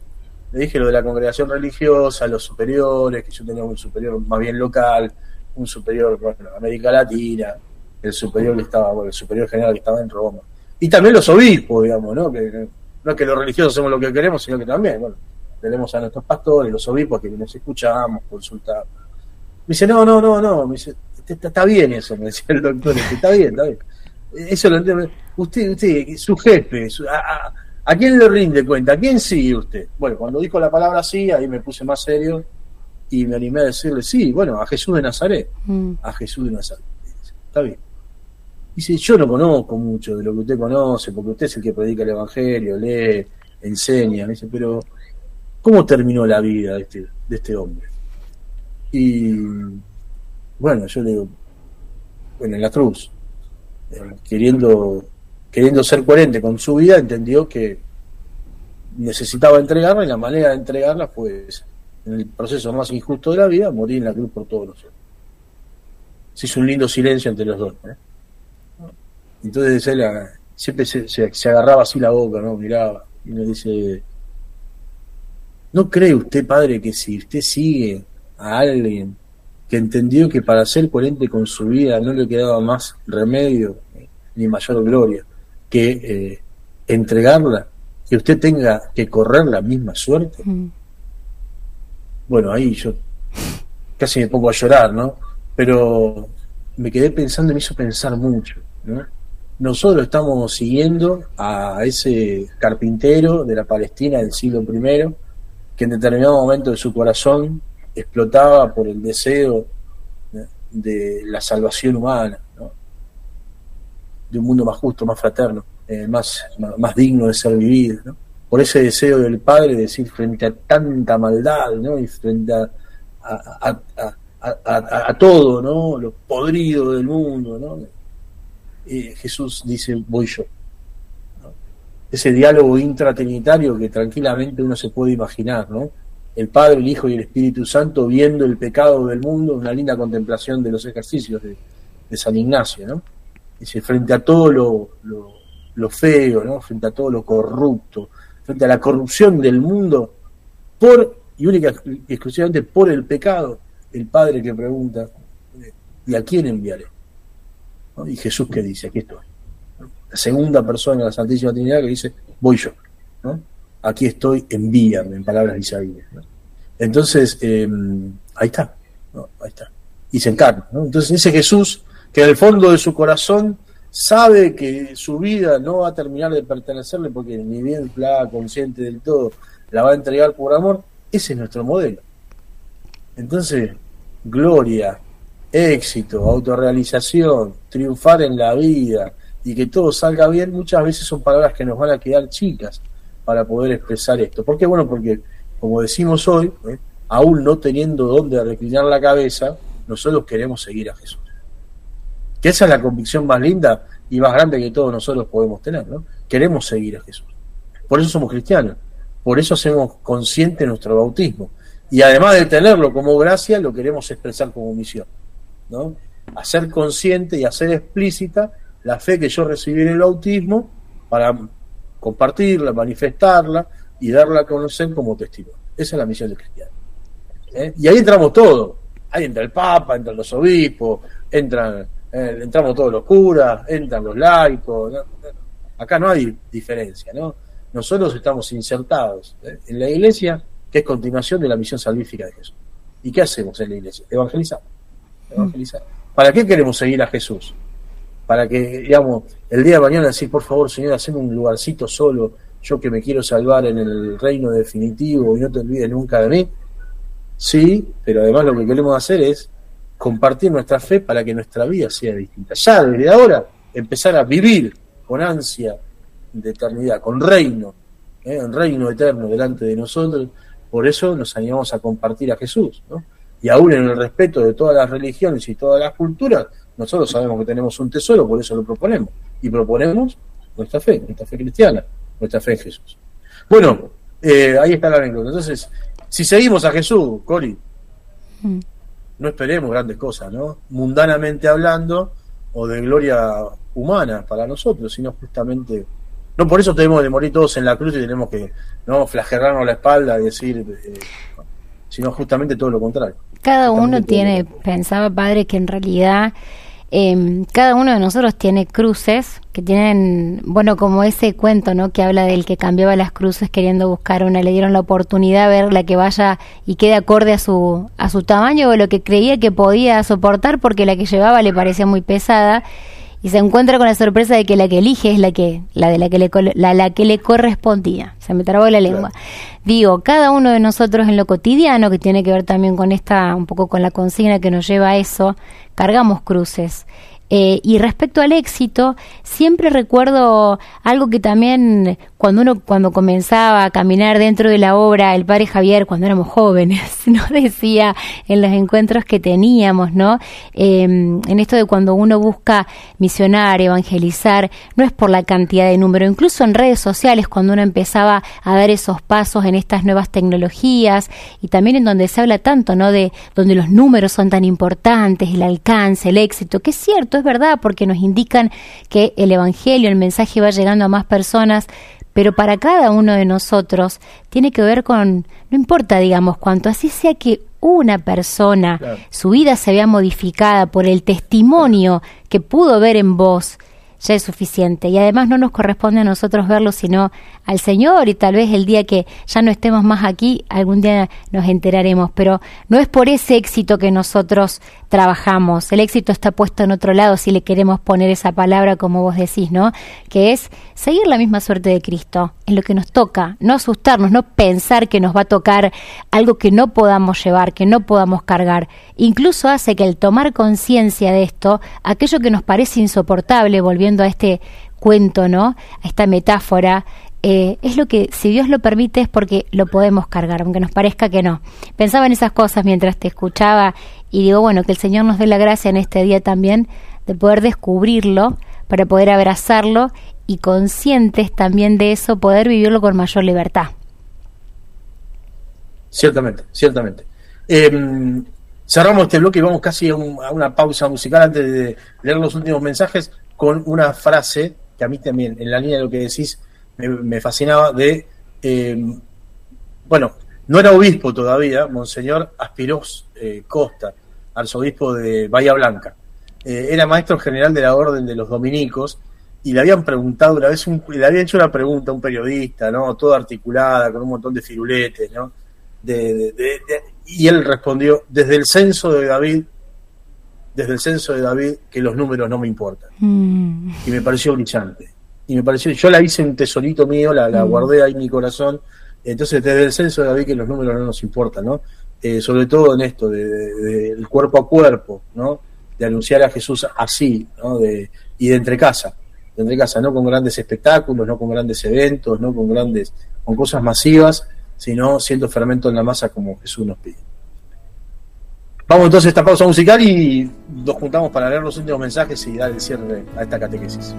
le dije lo de la congregación religiosa, los superiores, que yo tenía un superior más bien local, un superior, bueno, América Latina, el superior que estaba, bueno, el superior general que estaba en Roma. Y también los obispos, digamos, ¿no? Que no es que los religiosos hacemos lo que queremos, sino que también, bueno, tenemos a nuestros pastores, los obispos que nos escuchamos, consultamos. Me dice, no, no, no, no, me dice, está, bien eso, me decía el doctor, está bien, está bien. Eso lo entiendo. Usted, usted, su jefe, su, ¿A quién le rinde cuenta? ¿A quién sigue usted? Bueno, cuando dijo la palabra sí, ahí me puse más serio y me animé a decirle sí, bueno, a Jesús de Nazaret. Mm. A Jesús de Nazaret. Está bien. Dice, yo no conozco mucho de lo que usted conoce, porque usted es el que predica el Evangelio, lee, enseña. dice, pero ¿cómo terminó la vida de este, de este hombre? Y bueno, yo le digo, bueno, en la cruz, eh, queriendo queriendo ser coherente con su vida, entendió que necesitaba entregarla y la manera de entregarla fue en el proceso más injusto de la vida, morir en la cruz por todos nosotros. Se hizo un lindo silencio entre los dos. ¿eh? Entonces él ah, siempre se, agarraba así la boca, ¿no? Miraba y me dice, ¿no cree usted, padre, que si usted sigue a alguien que entendió que para ser coherente con su vida no le quedaba más remedio ni mayor gloria que eh, entregarla, que usted tenga que correr la misma suerte. Mm. Bueno, ahí yo casi me pongo a llorar, ¿no? Pero me quedé pensando y me hizo pensar mucho, ¿no? Nosotros estamos siguiendo a ese carpintero de la Palestina del siglo I, que en determinado momento de su corazón explotaba por el deseo de la salvación humana de un mundo más justo, más fraterno, eh, más, más, digno de ser vivido, ¿no? Por ese deseo del Padre de decir frente a tanta maldad, ¿no? Y frente a, a, todo, ¿no? Lo podrido del mundo, ¿no? Jesús dice, voy yo. Ese diálogo intratrinitario que tranquilamente uno se puede imaginar, ¿no? El Padre, el Hijo y el Espíritu Santo viendo el pecado del mundo, una linda contemplación de los ejercicios de, de San Ignacio, ¿no? Dice, frente a todo lo, lo, feo, ¿no? frente a todo lo corrupto, frente a la corrupción del mundo, por y única y exclusivamente por el pecado, el Padre que pregunta, ¿Y a quién enviaré? Y Jesús que dice, aquí estoy. La segunda persona de la Santísima Trinidad que dice, voy yo. Aquí estoy, envíame, en palabras de Isaías. Entonces, em, ahí está, ahí está. Y se encarna. Entonces ese Jesús que en el fondo de su corazón sabe que su vida no va a terminar de pertenecerle porque ni bien la consciente del todo la va a entregar por amor, ese es nuestro modelo. Entonces, gloria, éxito, autorrealización, triunfar en la vida y que todo salga bien, muchas veces son palabras que nos van a quedar chicas para poder expresar esto. ¿Por qué? Bueno, porque como decimos hoy, ¿eh? aún no teniendo dónde reclinar la cabeza, nosotros queremos seguir a Jesús. Que esa es la convicción más linda y más grande que todos nosotros podemos tener, ¿no? Queremos seguir a Jesús. Por eso somos cristianos. Por eso hacemos consciente nuestro bautismo. Y además de tenerlo como gracia, lo queremos expresar como misión. ¿no? Hacer consciente y hacer explícita la fe que yo recibí en el bautismo para compartirla, manifestarla y darla a conocer como testimonio. Esa es la misión del cristiano. ¿eh? Y ahí entramos todos. Ahí entra el Papa, entran los obispos, entran eh, entramos todos los curas, entran los laicos, acá no hay diferencia, ¿no? Nosotros estamos insertados ¿eh? en la iglesia, que es continuación de la misión salvífica de Jesús. ¿Y qué hacemos en la iglesia? Evangelizar. Evangelizar. ¿Para qué queremos seguir a Jesús? Para que, digamos, el día de mañana decir, por favor, Señor, haceme un lugarcito solo, yo que me quiero salvar en el reino definitivo y no te olvides nunca de mí. Sí, pero además lo que queremos hacer es compartir nuestra fe para que nuestra vida sea distinta. Ya desde ahora empezar a vivir con ansia de eternidad, con reino, ¿eh? un reino eterno delante de nosotros. Por eso nos animamos a compartir a Jesús. ¿no? Y aún en el respeto de todas las religiones y todas las culturas, nosotros sabemos que tenemos un tesoro, por eso lo proponemos. Y proponemos nuestra fe, nuestra fe cristiana, nuestra fe en Jesús. Bueno, eh, ahí está la anécdota. Entonces, si seguimos a Jesús, Cori, mm no esperemos grandes cosas, ¿no? Mundanamente hablando, o de gloria humana para nosotros, sino justamente. No por eso tenemos que morir todos en la cruz y tenemos que no flagelarnos la espalda y decir, eh, sino justamente todo lo contrario. Cada uno tiene, pensaba padre, que en realidad eh, cada uno de nosotros tiene cruces que tienen, bueno, como ese cuento, ¿no? Que habla del que cambiaba las cruces queriendo buscar una, le dieron la oportunidad de ver la que vaya y quede acorde a su, a su tamaño o lo que creía que podía soportar porque la que llevaba le parecía muy pesada y se encuentra con la sorpresa de que la que elige es la que la de la que le la, la que le correspondía. Se me trabó la lengua. Digo cada uno de nosotros en lo cotidiano que tiene que ver también con esta un poco con la consigna que nos lleva a eso cargamos cruces. Eh, y respecto al éxito, siempre recuerdo algo que también cuando uno cuando comenzaba a caminar dentro de la obra, el padre Javier, cuando éramos jóvenes, [laughs] nos decía en los encuentros que teníamos, ¿no? Em, en esto de cuando uno busca misionar, evangelizar, no es por la cantidad de número, incluso en redes sociales, cuando uno empezaba a dar esos pasos en estas nuevas tecnologías y también en donde se habla tanto, ¿no? De donde los números son tan importantes, el alcance, el éxito, que es cierto, es verdad, porque nos indican que el Evangelio, el mensaje va llegando a más personas, pero para cada uno de nosotros tiene que ver con, no importa, digamos, cuánto, así sea que una persona, su vida se vea modificada por el testimonio que pudo ver en vos, ya es suficiente. Y además no nos corresponde a nosotros verlo, sino al Señor y tal vez el día que ya no estemos más aquí, algún día nos enteraremos. Pero no es por ese éxito que nosotros trabajamos. El éxito está puesto en otro lado, si le queremos poner esa palabra como vos decís, ¿no? Que es seguir la misma suerte de Cristo, en lo que nos toca, no asustarnos, no pensar que nos va a tocar algo que no podamos llevar, que no podamos cargar. Incluso hace que el tomar conciencia de esto, aquello que nos parece insoportable, volviendo a este cuento, ¿no? A esta metáfora, eh, es lo que, si Dios lo permite, es porque lo podemos cargar, aunque nos parezca que no. Pensaba en esas cosas mientras te escuchaba y digo, bueno, que el Señor nos dé la gracia en este día también de poder descubrirlo, para poder abrazarlo y conscientes también de eso, poder vivirlo con mayor libertad. Ciertamente, ciertamente. Em, cerramos este bloque y vamos casi a, una pausa musical antes de leer los últimos mensajes con una frase que a mí también, en la línea de lo que decís, me, fascinaba de, em, bueno, no era obispo todavía, Monseñor Aspirós eh, Costa, arzobispo de Bahía Blanca, eh, era maestro general de la orden de los dominicos y le habían preguntado una vez, le habían hecho una pregunta a un periodista, ¿no? Toda articulada, con un montón de firuletes, ¿no? y él respondió, desde el censo de David, desde el censo de David, que los números no me importan. Mm. Y me pareció brillante. Y me pareció, yo la hice un tesorito mío, la, mm. guardé ahí en mi corazón. Entonces, desde el censo de David, que los números no nos importan, ¿no? Eh, sobre todo en esto, del cuerpo a cuerpo, ¿no? De anunciar a Jesús así, ¿no? De, y de entre casa entre casa, no con grandes espectáculos, no con grandes eventos, no con grandes, con cosas masivas, sino siendo fermento en la masa como Jesús nos pide. Vamos entonces a esta pausa musical y nos juntamos para leer los últimos mensajes y dar el cierre a esta catequesis.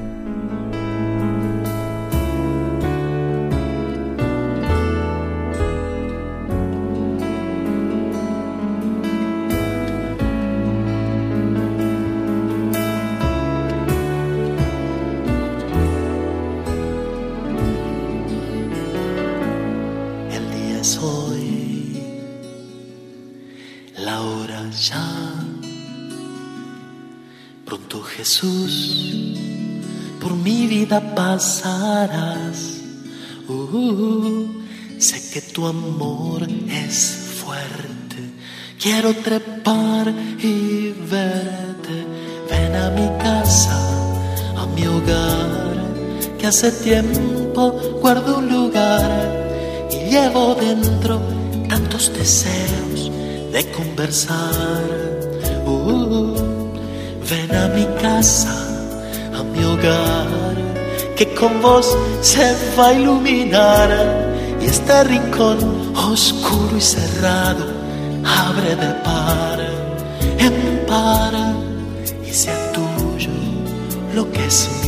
Pasarás. Uh, sé que tu amor es fuerte. Quiero trepar y verte. Ven a mi casa, a mi hogar, que hace tiempo guardo un lugar y llevo dentro tantos deseos de conversar. Uh, ven a mi casa, a mi hogar que con vos se va a iluminar. Y este rincón oscuro y cerrado abre de par en par. Y sea tuyo lo que es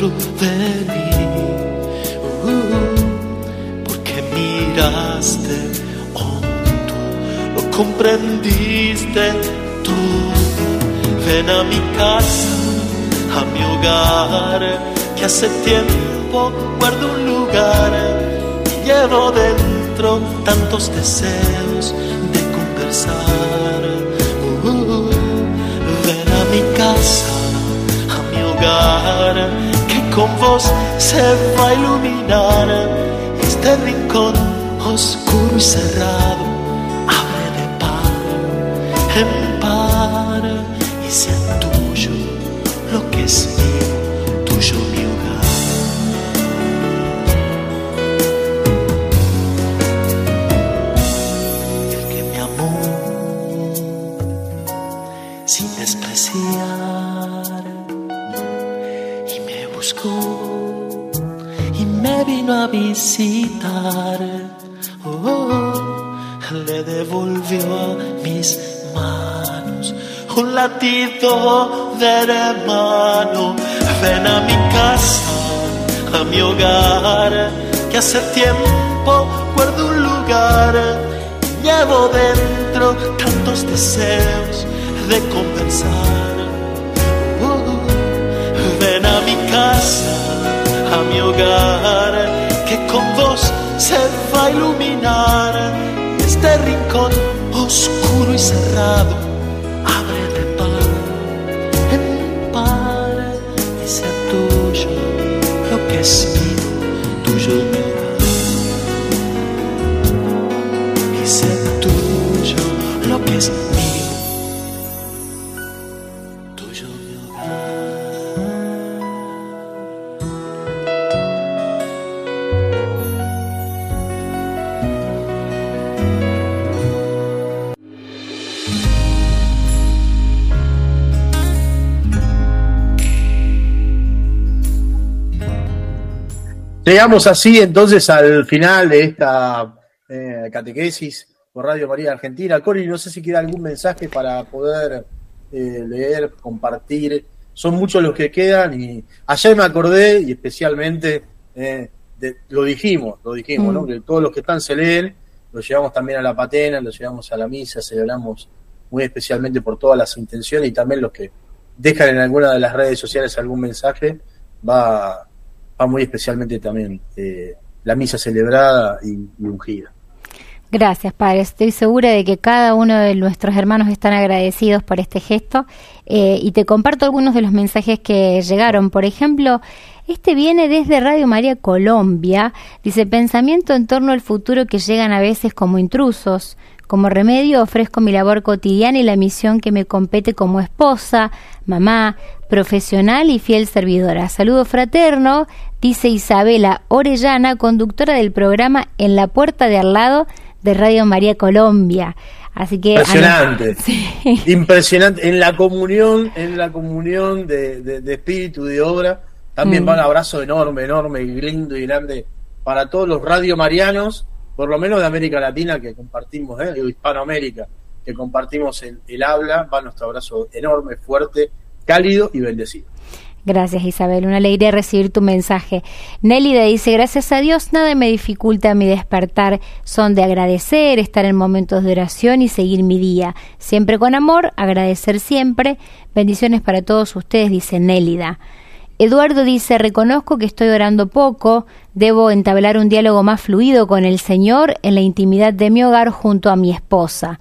dentro de mí. Porque miraste hondo, lo comprendiste todo. Ven a mi casa, a mi hogar, que hace tiempo guardo un lugar y llevo dentro tantos deseos de conversar. Uh, ven a mi casa que con vos se va a iluminar este rincón oscuro y cerrado. Abre de par en par y sea tuyo lo que es mío, visitar. Oh, le devolvió a mis manos un latido de hermano. Ven a mi casa, a mi hogar, que hace tiempo guardo un lugar. Llevo dentro tantos deseos de conversar ven a mi casa, a mi hogar, con vos se va a iluminar este rincón oscuro y cerrado. Llegamos así entonces al final de esta eh, catequesis por Radio María Argentina. Cori, no sé si queda algún mensaje para poder eh, leer, compartir. Son muchos los que quedan y ayer me acordé y especialmente eh, lo dijimos, lo dijimos, ¿no? Mm. Que todos los que están se leen lo llevamos también a la patena, lo llevamos a la misa, celebramos muy especialmente por todas las intenciones y también los que dejan en alguna de las redes sociales algún mensaje, va, muy especialmente también eh, la misa celebrada y, ungida. Gracias, Padre. Estoy segura de que cada uno de nuestros hermanos están agradecidos por este gesto eh, y te comparto algunos de los mensajes que llegaron. Por ejemplo, este viene desde Radio María Colombia. Dice, pensamiento en torno al futuro que llegan a veces como intrusos. Como remedio ofrezco mi labor cotidiana y la misión que me compete como esposa, mamá, profesional y fiel servidora. Saludo fraterno, dice Isabela Orellana, conductora del programa En la Puerta de al lado de Radio María Colombia. Así que impresionante, [laughs] impresionante en la comunión, en la comunión de, espíritu de obra. También mm. va un abrazo enorme, enorme, lindo y grande para todos los radio marianos por lo menos de América Latina que compartimos, ¿eh? Hispanoamérica, que compartimos el, el habla, va nuestro abrazo enorme, fuerte, cálido y bendecido. Gracias Isabel, una alegría recibir tu mensaje. Nélida dice, gracias a Dios nada me dificulta mi despertar, son de agradecer, estar en momentos de oración y seguir mi día. Siempre con amor, agradecer siempre. Bendiciones para todos ustedes, dice Nélida. Eduardo dice, reconozco que estoy orando poco, debo entablar un diálogo más fluido con el Señor en la intimidad de mi hogar junto a mi esposa.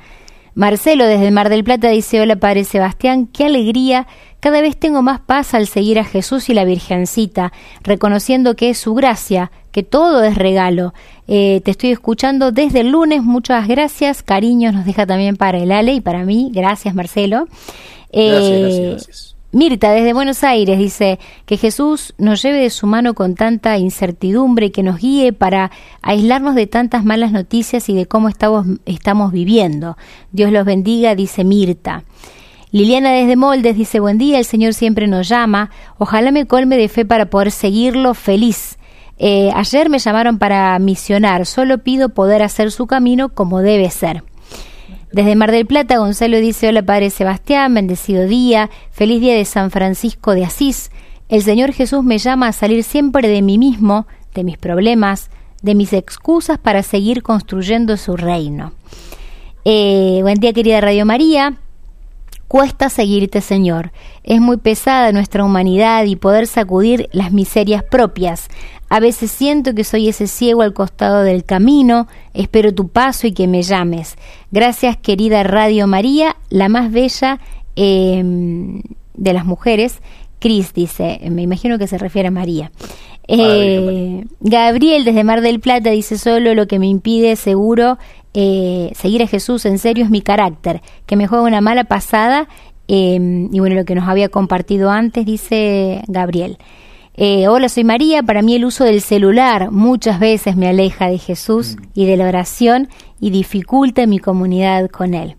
Marcelo desde el Mar del Plata dice, hola Padre Sebastián, qué alegría, cada vez tengo más paz al seguir a Jesús y la Virgencita, reconociendo que es su gracia, que todo es regalo. Eh, te estoy escuchando desde el lunes, muchas gracias, cariños nos deja también para el Ale y para mí, gracias Marcelo. gracias, gracias. gracias. Mirta, desde Buenos Aires, dice que Jesús nos lleve de su mano con tanta incertidumbre y que nos guíe para aislarnos de tantas malas noticias y de cómo estamos, estamos viviendo. Dios los bendiga, dice Mirta. Liliana desde Moldes dice, buen día, el Señor siempre nos llama, ojalá me colme de fe para poder seguirlo feliz. Eh, ayer me llamaron para misionar, solo pido poder hacer su camino como debe ser. Desde Mar del Plata, Gonzalo dice, hola Padre Sebastián, bendecido día, feliz día de San Francisco de Asís. El Señor Jesús me llama a salir siempre de mí mismo, de mis problemas, de mis excusas para seguir construyendo su reino. Eh, buen día querida Radio María. Cuesta seguirte, Señor. Es muy pesada nuestra humanidad y poder sacudir las miserias propias. A veces siento que soy ese ciego al costado del camino, espero tu paso y que me llames. Gracias, querida Radio María, la más bella em, de las mujeres. Cris dice, me imagino que se refiere a María. Eh, Gabriel desde Mar del Plata dice solo lo que me impide seguro eh, seguir a Jesús en serio es mi carácter, que me juega una mala pasada em, y bueno, lo que nos había compartido antes, dice Gabriel. Eh, hola, soy María. Para mí el uso del celular muchas veces me aleja de Jesús mm. y de la oración y dificulta mi comunidad con Él.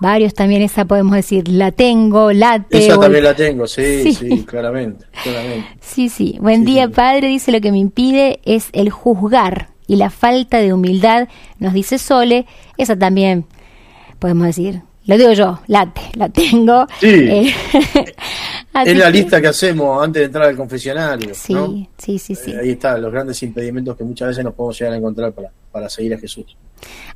Varios también esa podemos decir, la tengo, la tengo. Esa también la tengo, [laughs] sí, sí, claramente, claramente. Sí, sí. Buen día, Padre. Dice lo que me impide es el juzgar y la falta de humildad, nos dice Sole, esa también podemos decir, lo digo yo, late, la tengo. Sí. Eh, [laughs] [laughs] es la lista que hacemos antes de entrar al confesionario. Sí, sí, sí, sí. Eh, ahí están los grandes impedimentos que muchas veces nos podemos llegar a encontrar para, para seguir a Jesús.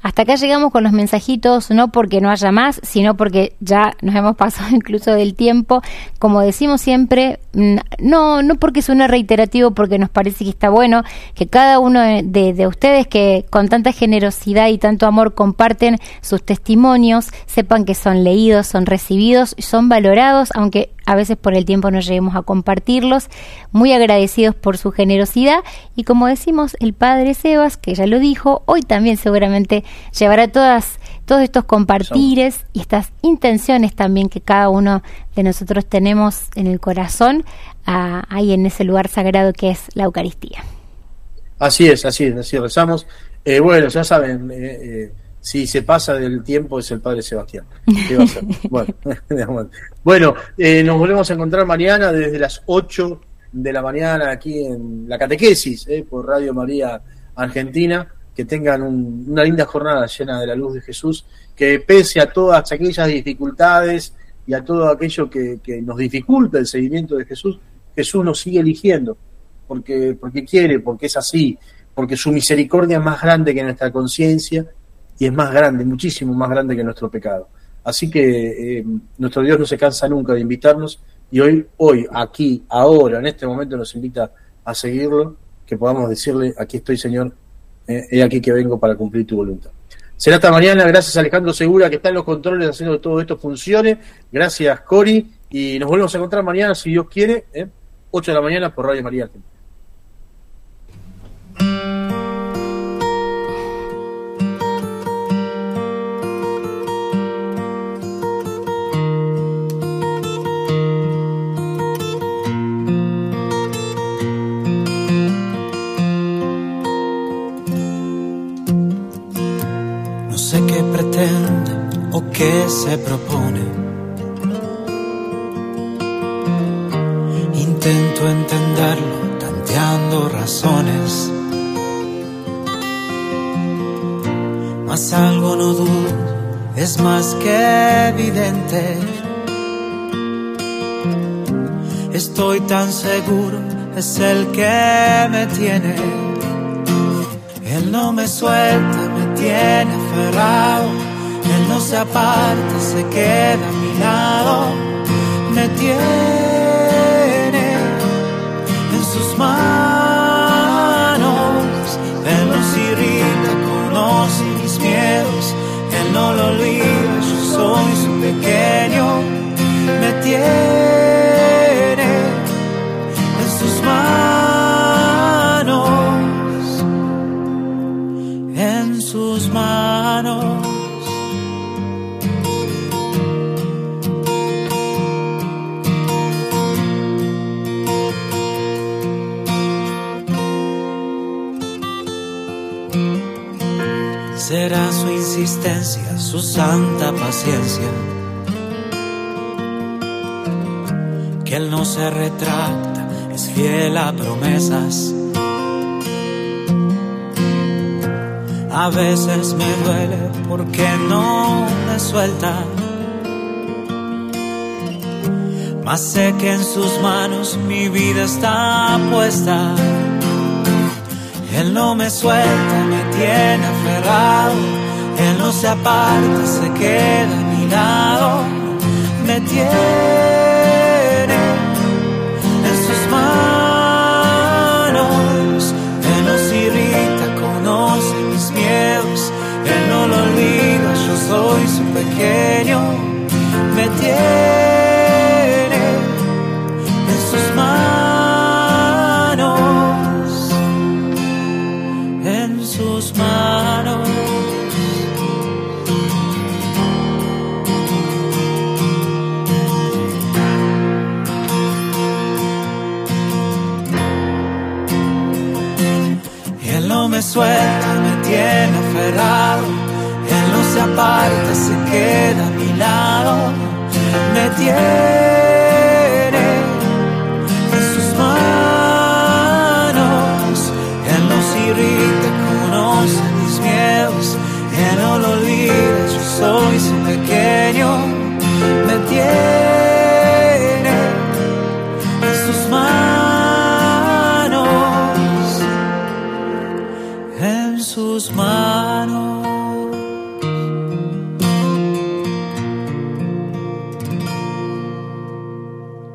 Hasta acá llegamos con los mensajitos, no porque no haya más, sino porque ya nos hemos pasado [laughs] incluso del tiempo. Como decimos siempre, mm, no, no porque suene reiterativo, porque nos parece que está bueno que cada uno de, ustedes que con tanta generosidad y tanto amor comparten sus testimonios, sepan que son leídos, son recibidos, son valorados, aunque a veces por el tiempo no lleguemos a compartirlos. Muy agradecidos por su generosidad y como decimos, el Padre Sebas, que ya lo dijo, hoy también seguramente llevará todas todos estos compartires y estas intenciones también que cada uno de nosotros tenemos en el corazón ahí en ese lugar sagrado que es la Eucaristía. Así es, así es, así rezamos. Eh, bueno, ya saben, eh, eh, si se pasa del tiempo es el Padre Sebastián. [laughs] bueno, [laughs] bueno nos volvemos a encontrar mañana desde las 8 de la mañana aquí en la catequesis por Radio María Argentina que tengan una linda jornada llena de la luz de Jesús, que pese a todas aquellas dificultades y a todo aquello que, nos dificulta el seguimiento de Jesús, Jesús nos sigue eligiendo, porque, porque quiere, porque es así, porque su misericordia es más grande que nuestra conciencia y es más grande, muchísimo más grande que nuestro pecado. Así que eh, nuestro Dios no se cansa nunca de invitarnos y hoy, hoy, aquí, ahora, en este momento nos invita a seguirlo, que podamos decirle, aquí estoy Señor, he aquí que vengo para cumplir tu voluntad. Será hasta mañana, gracias Alejandro Segura que está en los controles haciendo que todo esto funcione, gracias Cori y nos volvemos a encontrar mañana si Dios quiere, ¿eh? 8 de la mañana por Radio María Argentina. Que se propone. Intento entenderlo tanteando razones. Mas algo no dudo, es más que evidente. Estoy tan seguro, es el que me tiene. Él no me suelta, me tiene aferrado no se aparta, se queda a mi lado, me tiene en sus manos. Él nos irrita, conoce mis miedos, Él no lo olvida, yo soy su pequeño, me tiene será su insistencia, su santa paciencia. Que Él no se retracta, es fiel a promesas. A veces me duele porque no me suelta. Mas sé que en sus manos mi vida está puesta. Él no me suelta, me tiene aferrado. Él no se aparta, se queda a mi lado. Me tiene en sus manos. Él nos irrita, conoce mis miedos. Él no lo olvida, yo soy su pequeño. Me tiene suelta, me tiene aferrado. Él no se aparta, se queda a mi lado. Me tiene